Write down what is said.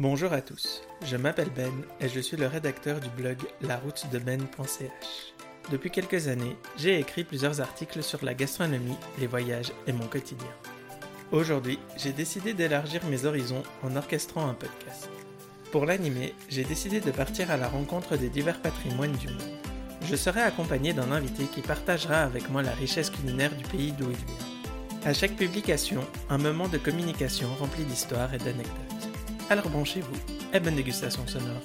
Bonjour à tous, je m'appelle Ben et je suis le rédacteur du blog laroutedeben.ch. Depuis quelques années, j'ai écrit plusieurs articles sur la gastronomie, les voyages et mon quotidien. Aujourd'hui, j'ai décidé d'élargir mes horizons en orchestrant un podcast. Pour l'animer, j'ai décidé de partir à la rencontre des divers patrimoines du monde. Je serai accompagné d'un invité qui partagera avec moi la richesse culinaire du pays d'où il vient. À chaque publication, un moment de communication rempli d'histoires et d'anecdotes. Alors branchez-vous et bonne dégustation sonore.